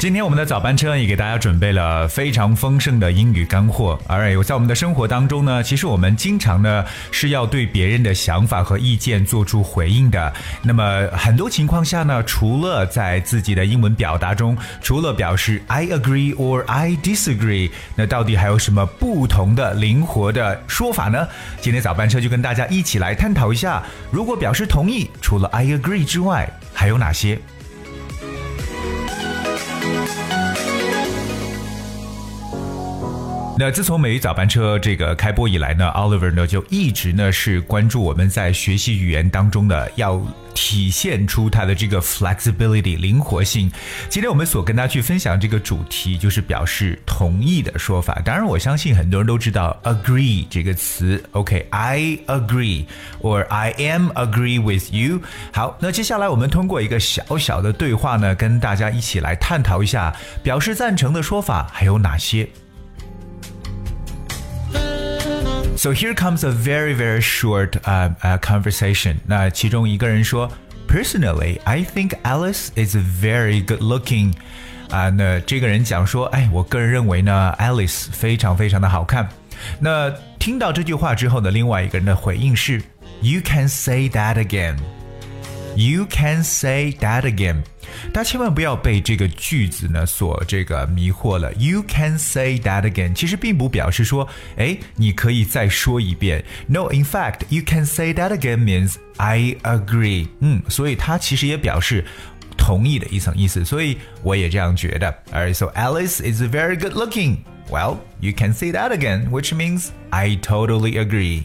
今天我们的早班车也给大家准备了非常丰盛的英语干货。而在我们的生活当中呢，其实我们经常呢是要对别人的想法和意见做出回应的。那么很多情况下呢，除了在自己的英文表达中，除了表示 I agree or I disagree，那到底还有什么不同的灵活的说法呢？今天早班车就跟大家一起来探讨一下，如果表示同意，除了 I agree 之外，还有哪些？那自从美语早班车这个开播以来呢，Oliver 呢就一直呢是关注我们在学习语言当中的要体现出它的这个 flexibility 灵活性。今天我们所跟大家去分享这个主题就是表示同意的说法。当然，我相信很多人都知道 agree 这个词。OK，I agree or I am agree with you。好，那接下来我们通过一个小小的对话呢，跟大家一起来探讨一下表示赞成的说法还有哪些。So here comes a very very short uh, uh, conversation. 那其中一个人说，Personally, I think Alice is very good looking. 啊，那这个人讲说，哎，我个人认为呢，Alice 非常非常的好看。那听到这句话之后呢，另外一个人的回应是，You can say that again. You can say that again. 大家千万不要被这个句子呢所这个迷惑了。You can say that again，其实并不表示说，哎，你可以再说一遍。No，in fact，you can say that again means I agree。嗯，所以它其实也表示同意的一层意思。所以我也这样觉得。Alright, so Alice is very good looking. Well, you can say that again, which means I totally agree.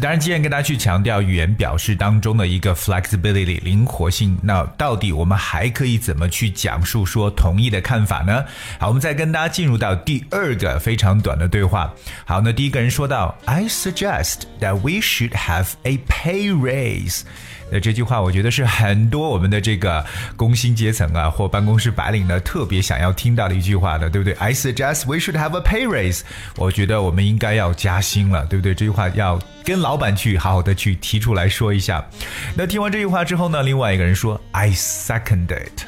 当然，既然跟大家去强调语言表示当中的一个 flexibility 灵活性，那到底我们还可以怎么去讲述说同意的看法呢？好，我们再跟大家进入到第二个非常短的对话。好，那第一个人说到，I suggest that we should have a pay raise。那这句话我觉得是很多我们的这个工薪阶层啊，或办公室白领呢特别想要听到的一句话的，对不对？I suggest we should have a pay raise。我觉得我们应该要加薪了，对不对？这句话要跟老板去好好的去提出来说一下。那听完这句话之后呢，另外一个人说，I second it。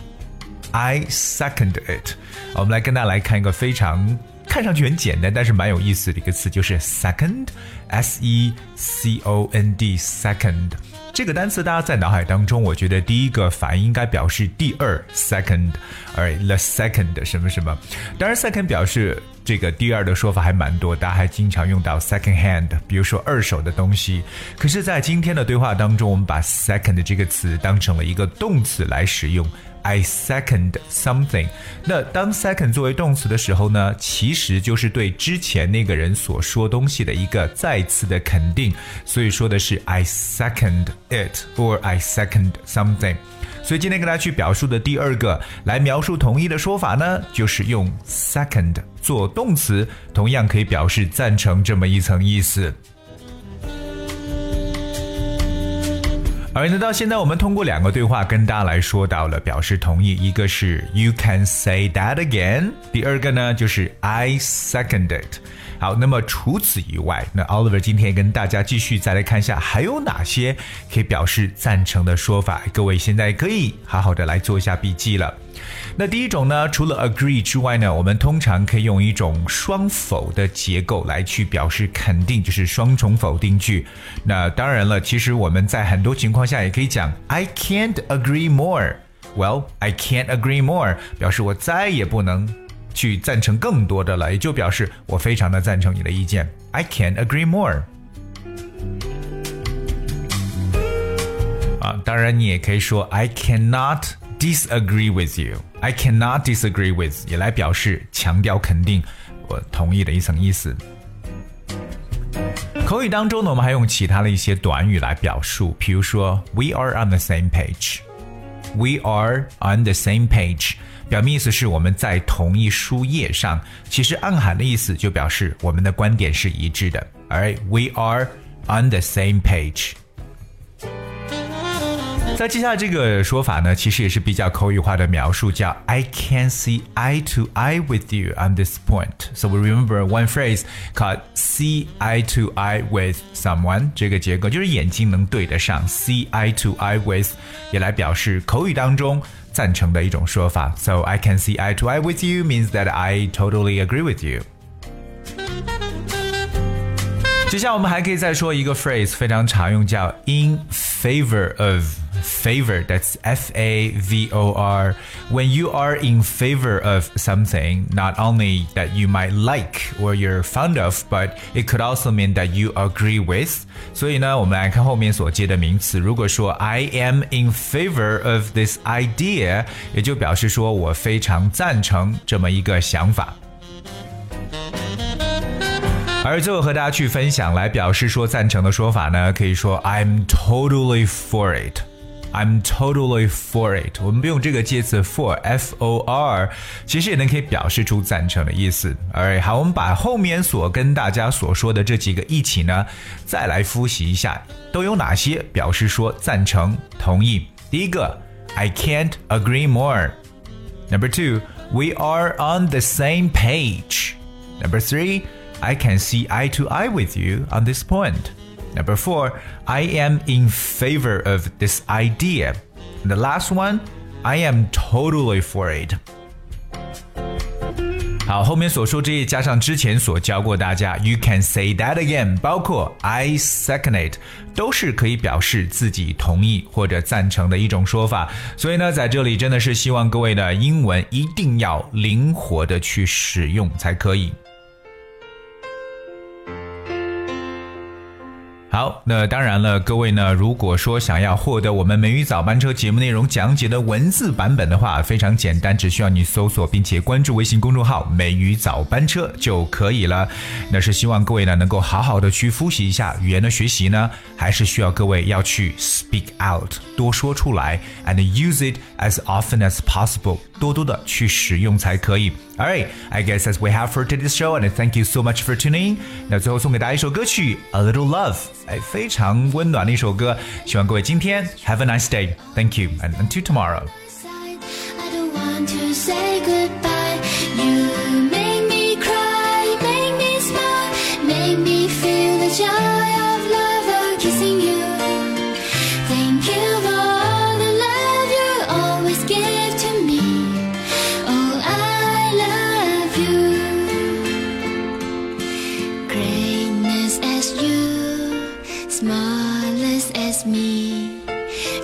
I second it。我们来跟大家来看一个非常看上去很简单，但是蛮有意思的一个词，就是 second，S E C O N D，second。这个单词大家在脑海当中，我觉得第一个反应应该表示第二 second，而 the second 什么什么。当然，second 表示这个第二的说法还蛮多，大家还经常用到 second hand，比如说二手的东西。可是，在今天的对话当中，我们把 second 这个词当成了一个动词来使用。I second something。那当 second 作为动词的时候呢，其实就是对之前那个人所说东西的一个再次的肯定。所以说的是 I second it or I second something。所以今天跟大家去表述的第二个来描述同意的说法呢，就是用 second 做动词，同样可以表示赞成这么一层意思。而那到现在，我们通过两个对话跟大家来说到了表示同意，一个是 You can say that again，第二个呢就是 I second it。好，那么除此以外，那 Oliver 今天跟大家继续再来看一下还有哪些可以表示赞成的说法，各位现在可以好好的来做一下笔记了。那第一种呢，除了 agree 之外呢，我们通常可以用一种双否的结构来去表示肯定，就是双重否定句。那当然了，其实我们在很多情况下也可以讲 I can't agree more。Well, I can't agree more，表示我再也不能去赞成更多的了，也就表示我非常的赞成你的意见。I can't agree more。啊，当然你也可以说 I cannot。disagree with you. I cannot disagree with 也来表示强调肯定我同意的一层意思。 口语当中呢，我们还用其他的一些短语来表述，比如说 We are on the same page. We are on the same page，表面意思是我们在同一书页上，其实暗含的意思就表示我们的观点是一致的。Alright, we are on the same page. 在接下来这个说法呢，其实也是比较口语化的描述，叫 I can see eye to eye with you on this point. So we remember one phrase called see eye to eye with someone. 这个结构就是眼睛能对得上，see eye to eye with 也来表示口语当中赞成的一种说法。So I can see eye to eye with you means that I totally agree with you. 接下来我们还可以再说一个 phrase，非常常用，叫 in favor of。favor that's F A V O R when you are in favor of something not only that you might like or you're fond of but it could also mean that you agree with 所以呢我们来看后面所接的名词如果说 I am in favor of this idea 也就表示说我非常赞成这么一个想法 而最后和大家去分享来表示说赞成的说法呢，可以说 I'm totally for it。I'm totally for it。我们不用这个介词 for，f o r，其实也能可以表示出赞成的意思。Alright，好，我们把后面所跟大家所说的这几个一起呢，再来复习一下，都有哪些表示说赞成、同意。第一个，I can't agree more。Number two, we are on the same page. Number three. I can see eye to eye with you on this point. Number four, I am in favor of this idea. And the last one, I am totally for it. 好，后面所说这些加上之前所教过大家，you can say that again，包括 I second it，都是可以表示自己同意或者赞成的一种说法。所以呢，在这里真的是希望各位的英文一定要灵活的去使用才可以。 好，那当然了，各位呢，如果说想要获得我们美语早班车节目内容讲解的文字版本的话，非常简单，只需要你搜索并且关注微信公众号“美语早班车”就可以了。那是希望各位呢能够好好的去复习一下语言的学习呢，还是需要各位要去 speak out，多说出来，and use it as often as possible，多多的去使用才可以。Alright, I guess that's we have for today's show, and thank you so much for tuning. 那最后送给大家一首歌曲《A Little Love》，哎，非常温暖的一首歌。希望各位今天 have a nice day. Thank you, and until tomorrow.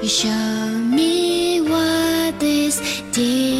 You show me what is deep